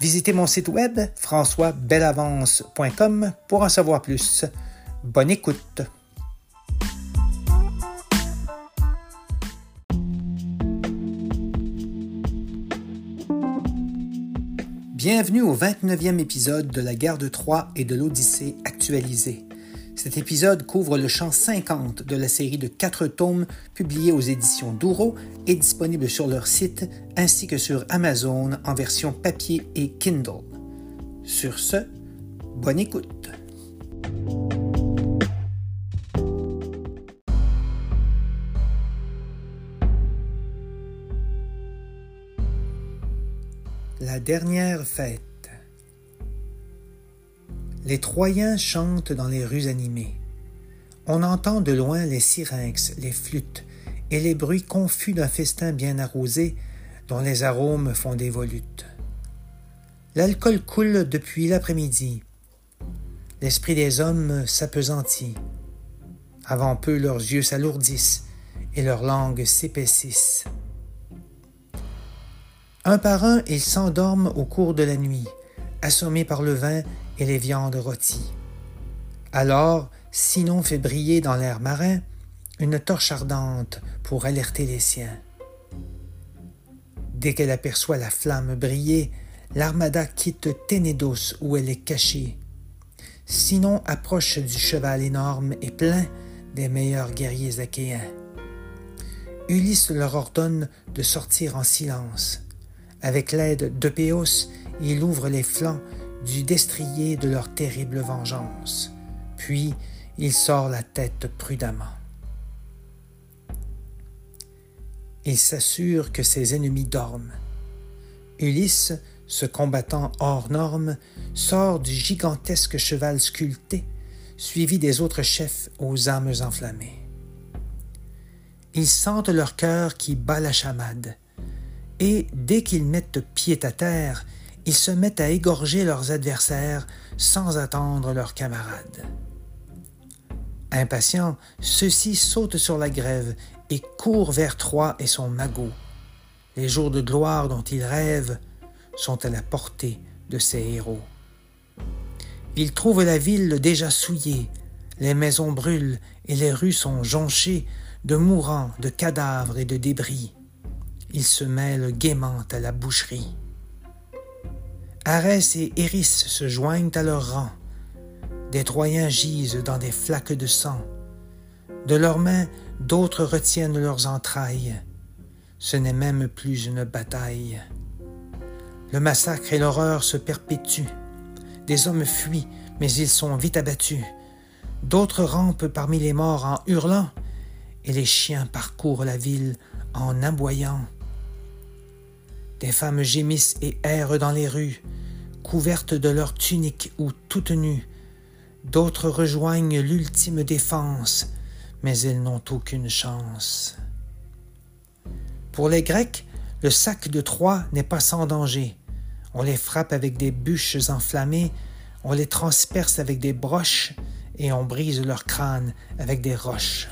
Visitez mon site web françoisbelavance.com pour en savoir plus. Bonne écoute. Bienvenue au 29e épisode de la guerre de Troie et de l'Odyssée actualisée. Cet épisode couvre le champ 50 de la série de quatre tomes publiés aux éditions Douro et disponible sur leur site ainsi que sur Amazon en version papier et Kindle. Sur ce, bonne écoute. La dernière fête. Les Troyens chantent dans les rues animées. On entend de loin les syrinx, les flûtes et les bruits confus d'un festin bien arrosé dont les arômes font des volutes. L'alcool coule depuis l'après-midi. L'esprit des hommes s'apesantit. Avant peu leurs yeux s'alourdissent et leurs langues s'épaississent. Un par un, ils s'endorment au cours de la nuit, assommés par le vin et les viandes rôties. Alors, Sinon fait briller dans l'air marin une torche ardente pour alerter les siens. Dès qu'elle aperçoit la flamme briller, l'armada quitte Ténédos où elle est cachée. Sinon approche du cheval énorme et plein des meilleurs guerriers achéens. Ulysse leur ordonne de sortir en silence. Avec l'aide d'Eupéos, il ouvre les flancs du destrier de leur terrible vengeance. Puis il sort la tête prudemment. Il s'assure que ses ennemis dorment. Ulysse, ce combattant hors norme, sort du gigantesque cheval sculpté, suivi des autres chefs aux âmes enflammées. Ils sentent leur cœur qui bat la chamade, et dès qu'ils mettent pied à terre, ils se mettent à égorger leurs adversaires sans attendre leurs camarades. Impatients, ceux-ci sautent sur la grève et courent vers Troie et son magot. Les jours de gloire dont ils rêvent sont à la portée de ces héros. Ils trouvent la ville déjà souillée, les maisons brûlent et les rues sont jonchées de mourants, de cadavres et de débris. Ils se mêlent gaiement à la boucherie. Arès et Éris se joignent à leur rang. Des Troyens gisent dans des flaques de sang. De leurs mains, d'autres retiennent leurs entrailles. Ce n'est même plus une bataille. Le massacre et l'horreur se perpétuent. Des hommes fuient, mais ils sont vite abattus. D'autres rampent parmi les morts en hurlant, et les chiens parcourent la ville en aboyant. Des femmes gémissent et errent dans les rues, couvertes de leurs tuniques ou toutes nues, D'autres rejoignent l'ultime défense, mais ils n'ont aucune chance. Pour les Grecs, le sac de Troie n'est pas sans danger. On les frappe avec des bûches enflammées, on les transperce avec des broches et on brise leur crâne avec des roches.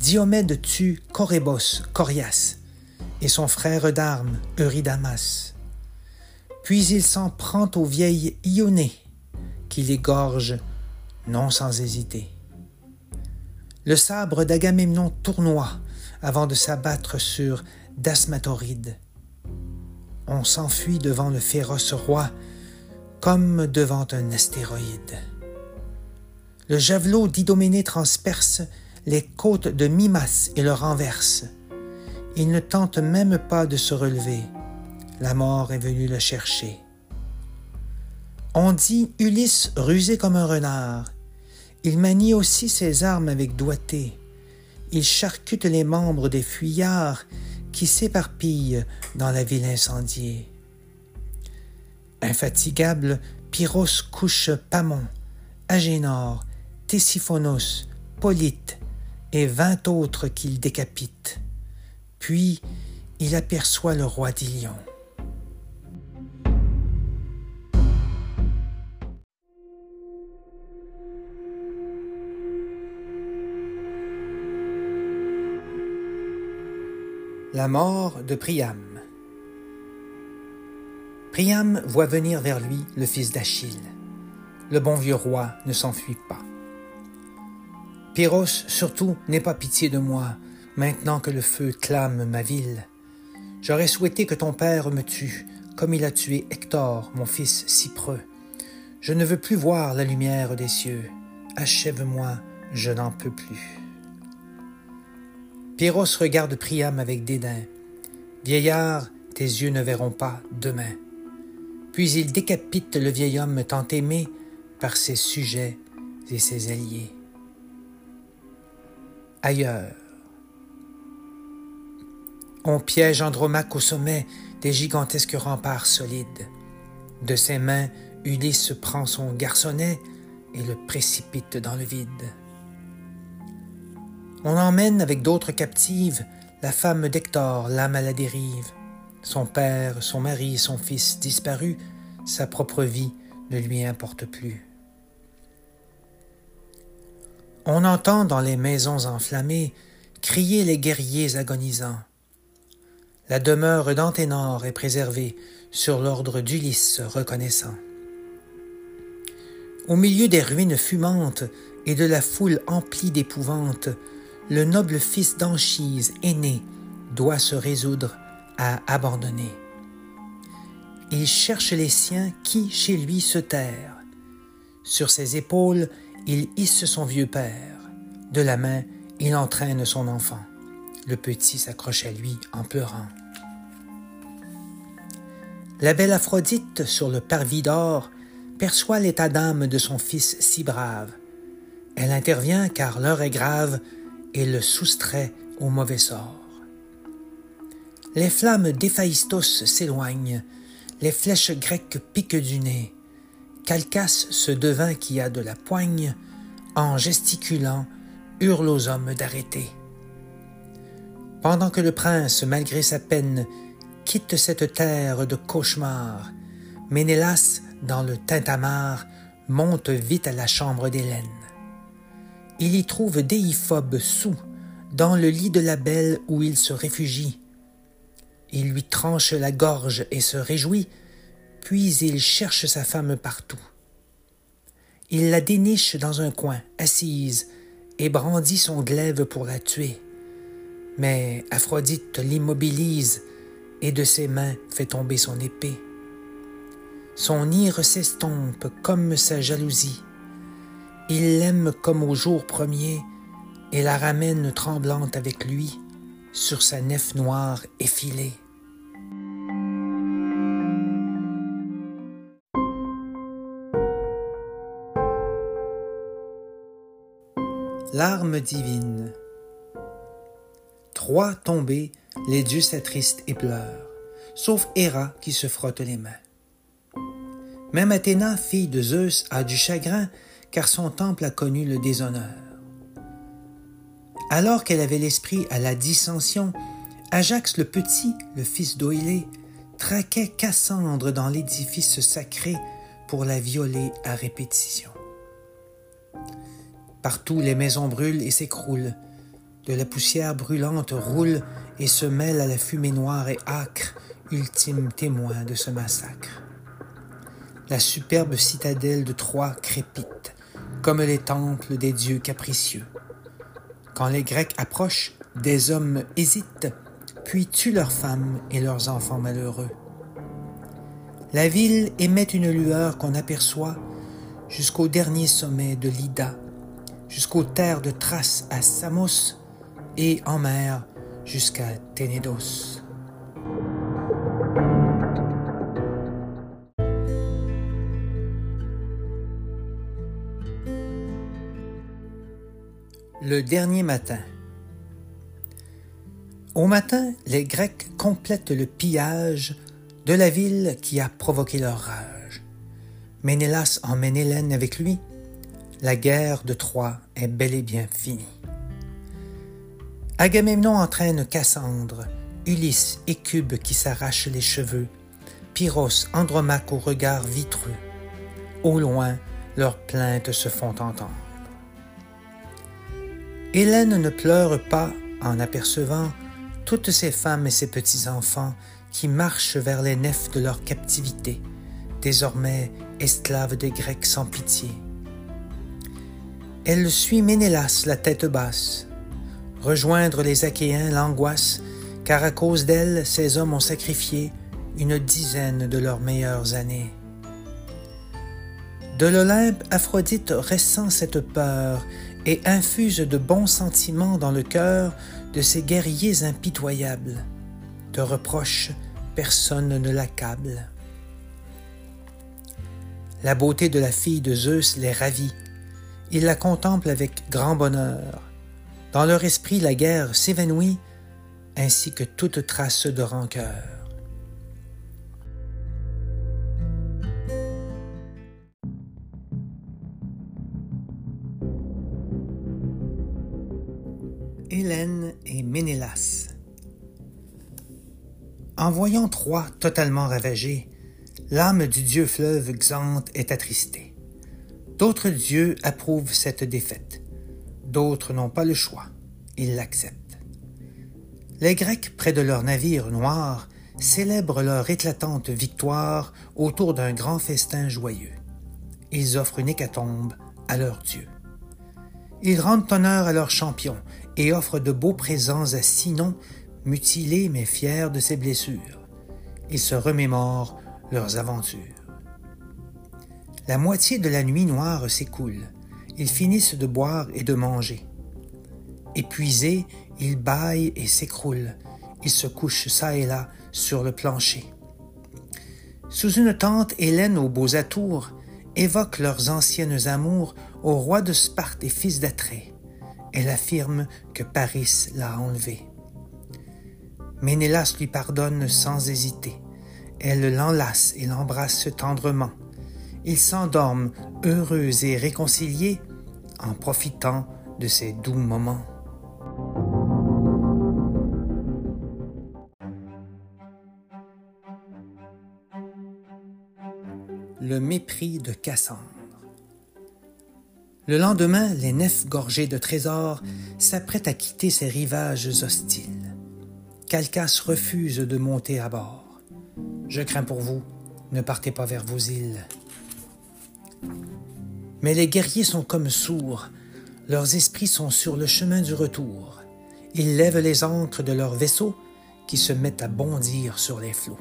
Diomède tue Corébos, Corias, et son frère d'armes, Eurydamas. Puis il s'en prend aux vieilles Ionée, qui l'égorge non sans hésiter. Le sabre d'Agamemnon tournoie avant de s'abattre sur Dasmatoride. On s'enfuit devant le féroce roi comme devant un astéroïde. Le javelot d'Idoménée transperce les côtes de Mimas et le renverse. Il ne tente même pas de se relever. La mort est venue le chercher. On dit Ulysse rusé comme un renard. Il manie aussi ses armes avec doigté. Il charcute les membres des fuyards qui s'éparpillent dans la ville incendiée. Infatigable, Pyrrhos couche Pamon, Agénor, Tessiphonos, Polyte et vingt autres qu'il décapite. Puis il aperçoit le roi d'Ilion. La mort de Priam. Priam voit venir vers lui le fils d'Achille. Le bon vieux roi ne s'enfuit pas. Pyrrhos, surtout, n'aie pas pitié de moi, maintenant que le feu clame ma ville. J'aurais souhaité que ton père me tue, comme il a tué Hector, mon fils si preux. Je ne veux plus voir la lumière des cieux. Achève-moi, je n'en peux plus. Pyrrhos regarde Priam avec dédain. Vieillard, tes yeux ne verront pas demain. Puis il décapite le vieil homme tant aimé par ses sujets et ses alliés. Ailleurs. On piège Andromaque au sommet des gigantesques remparts solides. De ses mains, Ulysse prend son garçonnet et le précipite dans le vide. On emmène avec d'autres captives la femme d'Hector, l'âme à la dérive. Son père, son mari, son fils disparus, sa propre vie ne lui importe plus. On entend dans les maisons enflammées crier les guerriers agonisants. La demeure d'Anténor est préservée sur l'ordre d'Ulysse reconnaissant. Au milieu des ruines fumantes et de la foule emplie d'épouvante, le noble fils d'Anchise aîné doit se résoudre à abandonner. Il cherche les siens qui chez lui se terrent. Sur ses épaules, il hisse son vieux père. De la main, il entraîne son enfant. Le petit s'accroche à lui en pleurant. La belle Aphrodite, sur le parvis d'or, perçoit l'état d'âme de son fils si brave. Elle intervient car l'heure est grave et le soustrait au mauvais sort. Les flammes d'Héphaïstos s'éloignent, les flèches grecques piquent du nez. Calcas, ce devin qui a de la poigne, en gesticulant, hurle aux hommes d'arrêter. Pendant que le prince, malgré sa peine, quitte cette terre de cauchemar, Ménélas, dans le tintamarre, monte vite à la chambre d'Hélène il y trouve Déiphobe sous, dans le lit de la belle où il se réfugie. Il lui tranche la gorge et se réjouit, puis il cherche sa femme partout. Il la déniche dans un coin, assise, et brandit son glaive pour la tuer. Mais Aphrodite l'immobilise et de ses mains fait tomber son épée. Son ire s'estompe comme sa jalousie. Il l'aime comme au jour premier et la ramène tremblante avec lui sur sa nef noire effilée. Larmes divines. Trois tombés, les dieux s'attristent et pleurent, sauf Héra qui se frotte les mains. Même Athéna, fille de Zeus, a du chagrin car son temple a connu le déshonneur. Alors qu'elle avait l'esprit à la dissension, Ajax le Petit, le fils d'Oïlée, traquait Cassandre dans l'édifice sacré pour la violer à répétition. Partout les maisons brûlent et s'écroulent, de la poussière brûlante roule et se mêle à la fumée noire et âcre, ultime témoin de ce massacre. La superbe citadelle de Troie crépite, comme les temples des dieux capricieux. Quand les Grecs approchent, des hommes hésitent, puis tuent leurs femmes et leurs enfants malheureux. La ville émet une lueur qu'on aperçoit jusqu'au dernier sommet de l'Ida, jusqu'aux terres de Thrace à Samos et en mer jusqu'à Ténédos. Le dernier matin. Au matin, les Grecs complètent le pillage de la ville qui a provoqué leur rage. Ménélas emmène Hélène avec lui. La guerre de Troie est bel et bien finie. Agamemnon entraîne Cassandre, Ulysse et qui s'arrachent les cheveux, Pyros, Andromaque au regard vitreux. Au loin, leurs plaintes se font entendre. Hélène ne pleure pas en apercevant toutes ces femmes et ces petits-enfants qui marchent vers les nefs de leur captivité, désormais esclaves des Grecs sans pitié. Elle suit Ménélas la tête basse. Rejoindre les Achéens l'angoisse, car à cause d'elle, ces hommes ont sacrifié une dizaine de leurs meilleures années. De l'Olympe, Aphrodite ressent cette peur et infuse de bons sentiments dans le cœur de ces guerriers impitoyables. De reproches, personne ne l'accable. La beauté de la fille de Zeus les ravit. Ils la contemplent avec grand bonheur. Dans leur esprit, la guerre s'évanouit, ainsi que toute trace de rancœur. Hélène et Ménélas. En voyant Troie totalement ravagée, l'âme du dieu fleuve Xanthe est attristée. D'autres dieux approuvent cette défaite. D'autres n'ont pas le choix. Ils l'acceptent. Les Grecs, près de leur navire noir, célèbrent leur éclatante victoire autour d'un grand festin joyeux. Ils offrent une hécatombe à leur dieu. Ils rendent honneur à leur champion et offrent de beaux présents à Sinon, mutilé mais fier de ses blessures. Ils se remémorent leurs aventures. La moitié de la nuit noire s'écoule. Ils finissent de boire et de manger. Épuisés, ils bâillent et s'écroulent. Ils se couchent çà et là sur le plancher. Sous une tente, Hélène aux beaux atours évoque leurs anciennes amours au roi de Sparte et fils d'Atrée. Elle affirme que Paris l'a enlevé. Ménélas lui pardonne sans hésiter. Elle l'enlace et l'embrasse tendrement. Ils s'endorment heureux et réconciliés en profitant de ces doux moments. Le mépris de Cassandre. Le lendemain, les nefs gorgées de trésors s'apprêtent à quitter ces rivages hostiles. Calcas refuse de monter à bord. Je crains pour vous, ne partez pas vers vos îles. Mais les guerriers sont comme sourds, leurs esprits sont sur le chemin du retour. Ils lèvent les ancres de leurs vaisseaux qui se mettent à bondir sur les flots.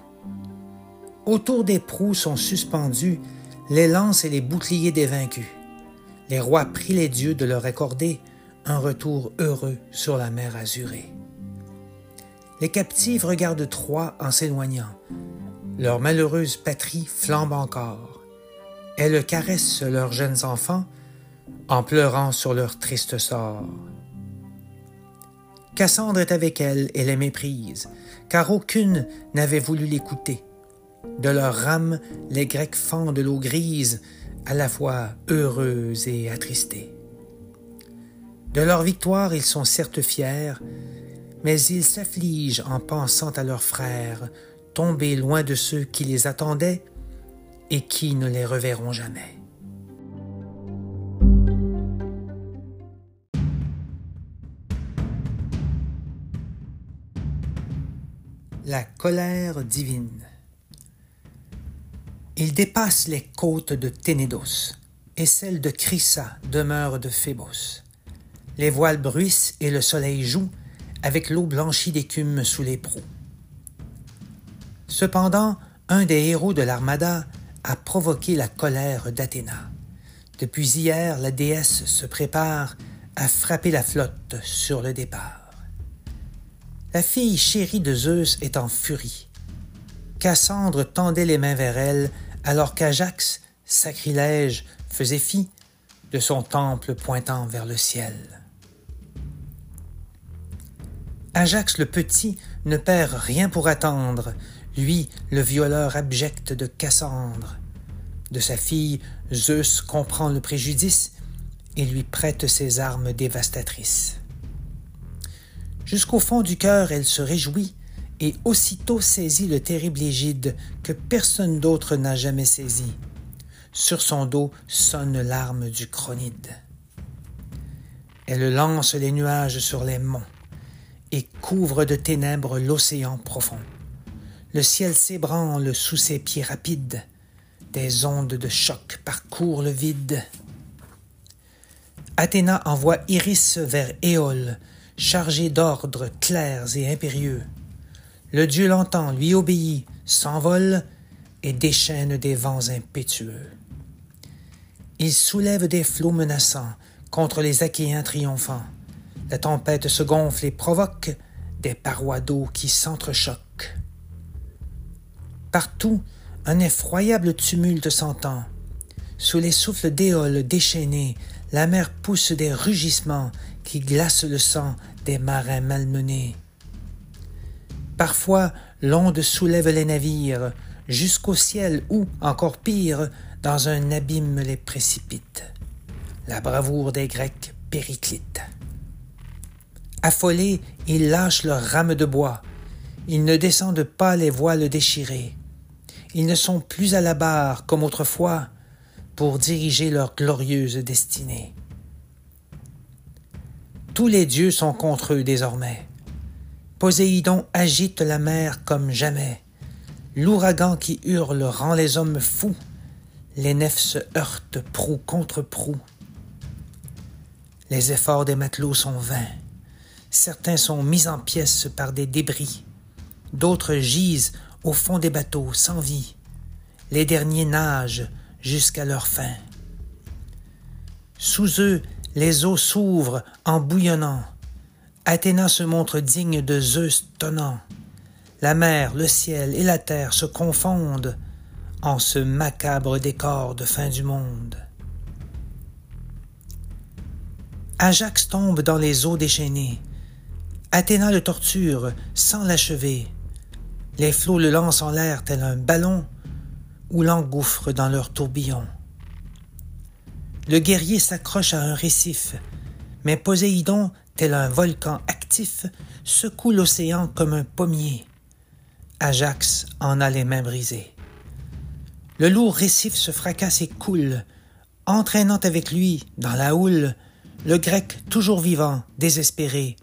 Autour des proues sont suspendus les lances et les boucliers des vaincus les rois prient les dieux de leur accorder un retour heureux sur la mer azurée. Les captifs regardent Troie en s'éloignant. Leur malheureuse patrie flambe encore. Elles caressent leurs jeunes enfants en pleurant sur leur triste sort. Cassandre est avec elles et les méprise, car aucune n'avait voulu l'écouter. De leurs rames, les Grecs fendent l'eau grise à la fois heureux et attristés. De leur victoire, ils sont certes fiers, mais ils s'affligent en pensant à leurs frères, tombés loin de ceux qui les attendaient et qui ne les reverront jamais. La colère divine. Il dépasse les côtes de Ténédos, et celle de Crissa, demeure de Phébos. Les voiles bruissent et le soleil joue avec l'eau blanchie d'écume sous les proues. Cependant, un des héros de l'armada a provoqué la colère d'Athéna. Depuis hier, la déesse se prépare à frapper la flotte sur le départ. La fille chérie de Zeus est en furie. Cassandre tendait les mains vers elle alors qu'Ajax, sacrilège, faisait fi de son temple pointant vers le ciel. Ajax le petit ne perd rien pour attendre, lui, le violeur abject de Cassandre. De sa fille, Zeus comprend le préjudice et lui prête ses armes dévastatrices. Jusqu'au fond du cœur, elle se réjouit et aussitôt saisit le terrible égide que personne d'autre n'a jamais saisi. Sur son dos sonne l'arme du Chronide. Elle lance les nuages sur les monts et couvre de ténèbres l'océan profond. Le ciel s'ébranle sous ses pieds rapides, des ondes de choc parcourent le vide. Athéna envoie Iris vers Éole, chargé d'ordres clairs et impérieux. Le dieu l'entend, lui obéit, s'envole et déchaîne des vents impétueux. Il soulève des flots menaçants contre les Achéens triomphants. La tempête se gonfle et provoque des parois d'eau qui s'entrechoquent. Partout, un effroyable tumulte s'entend. Sous les souffles d'éole déchaînés, la mer pousse des rugissements qui glacent le sang des marins malmenés. Parfois, l'onde soulève les navires jusqu'au ciel ou, encore pire, dans un abîme les précipite. La bravoure des Grecs périclite. Affolés, ils lâchent leurs rames de bois. Ils ne descendent pas les voiles déchirées. Ils ne sont plus à la barre comme autrefois pour diriger leur glorieuse destinée. Tous les dieux sont contre eux désormais. Poséidon agite la mer comme jamais. L'ouragan qui hurle rend les hommes fous. Les nefs se heurtent proue contre proue. Les efforts des matelots sont vains. Certains sont mis en pièces par des débris. D'autres gisent au fond des bateaux sans vie. Les derniers nagent jusqu'à leur fin. Sous eux, les eaux s'ouvrent en bouillonnant. Athéna se montre digne de Zeus tonnant. La mer, le ciel et la terre se confondent en ce macabre décor de fin du monde. Ajax tombe dans les eaux déchaînées. Athéna le torture sans l'achever. Les flots le lancent en l'air tel un ballon ou l'engouffrent dans leur tourbillon. Le guerrier s'accroche à un récif, mais Poséidon, tel un volcan actif, secoue l'océan comme un pommier. Ajax en a les mains brisées. Le lourd récif se fracasse et coule, entraînant avec lui, dans la houle, le grec toujours vivant, désespéré,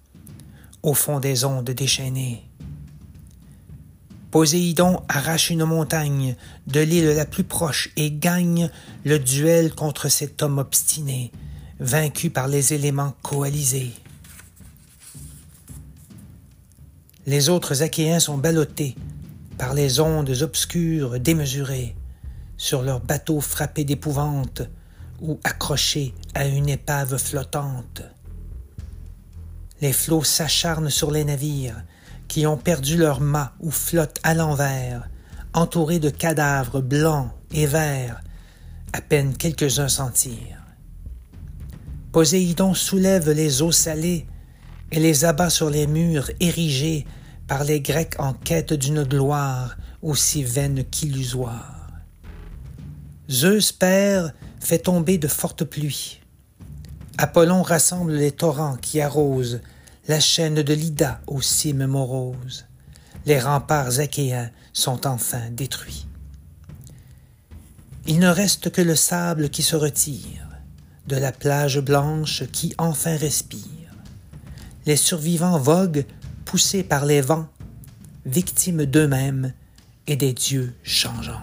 au fond des ondes déchaînées. Poséidon arrache une montagne de l'île la plus proche et gagne le duel contre cet homme obstiné, vaincu par les éléments coalisés. Les autres Achéens sont ballottés par les ondes obscures démesurées, sur leurs bateaux frappés d'épouvante ou accrochés à une épave flottante. Les flots s'acharnent sur les navires qui ont perdu leurs mâts ou flottent à l'envers, entourés de cadavres blancs et verts, à peine quelques-uns s'en tirent. Poséidon soulève les eaux salées et les abat sur les murs érigés par les Grecs en quête d'une gloire aussi vaine qu'illusoire. Zeus Père fait tomber de fortes pluies. Apollon rassemble les torrents qui arrosent la chaîne de l'Ida aux cimes moroses. Les remparts achéens sont enfin détruits. Il ne reste que le sable qui se retire, de la plage blanche qui enfin respire. Les survivants voguent, poussés par les vents, victimes d'eux-mêmes et des dieux changeants.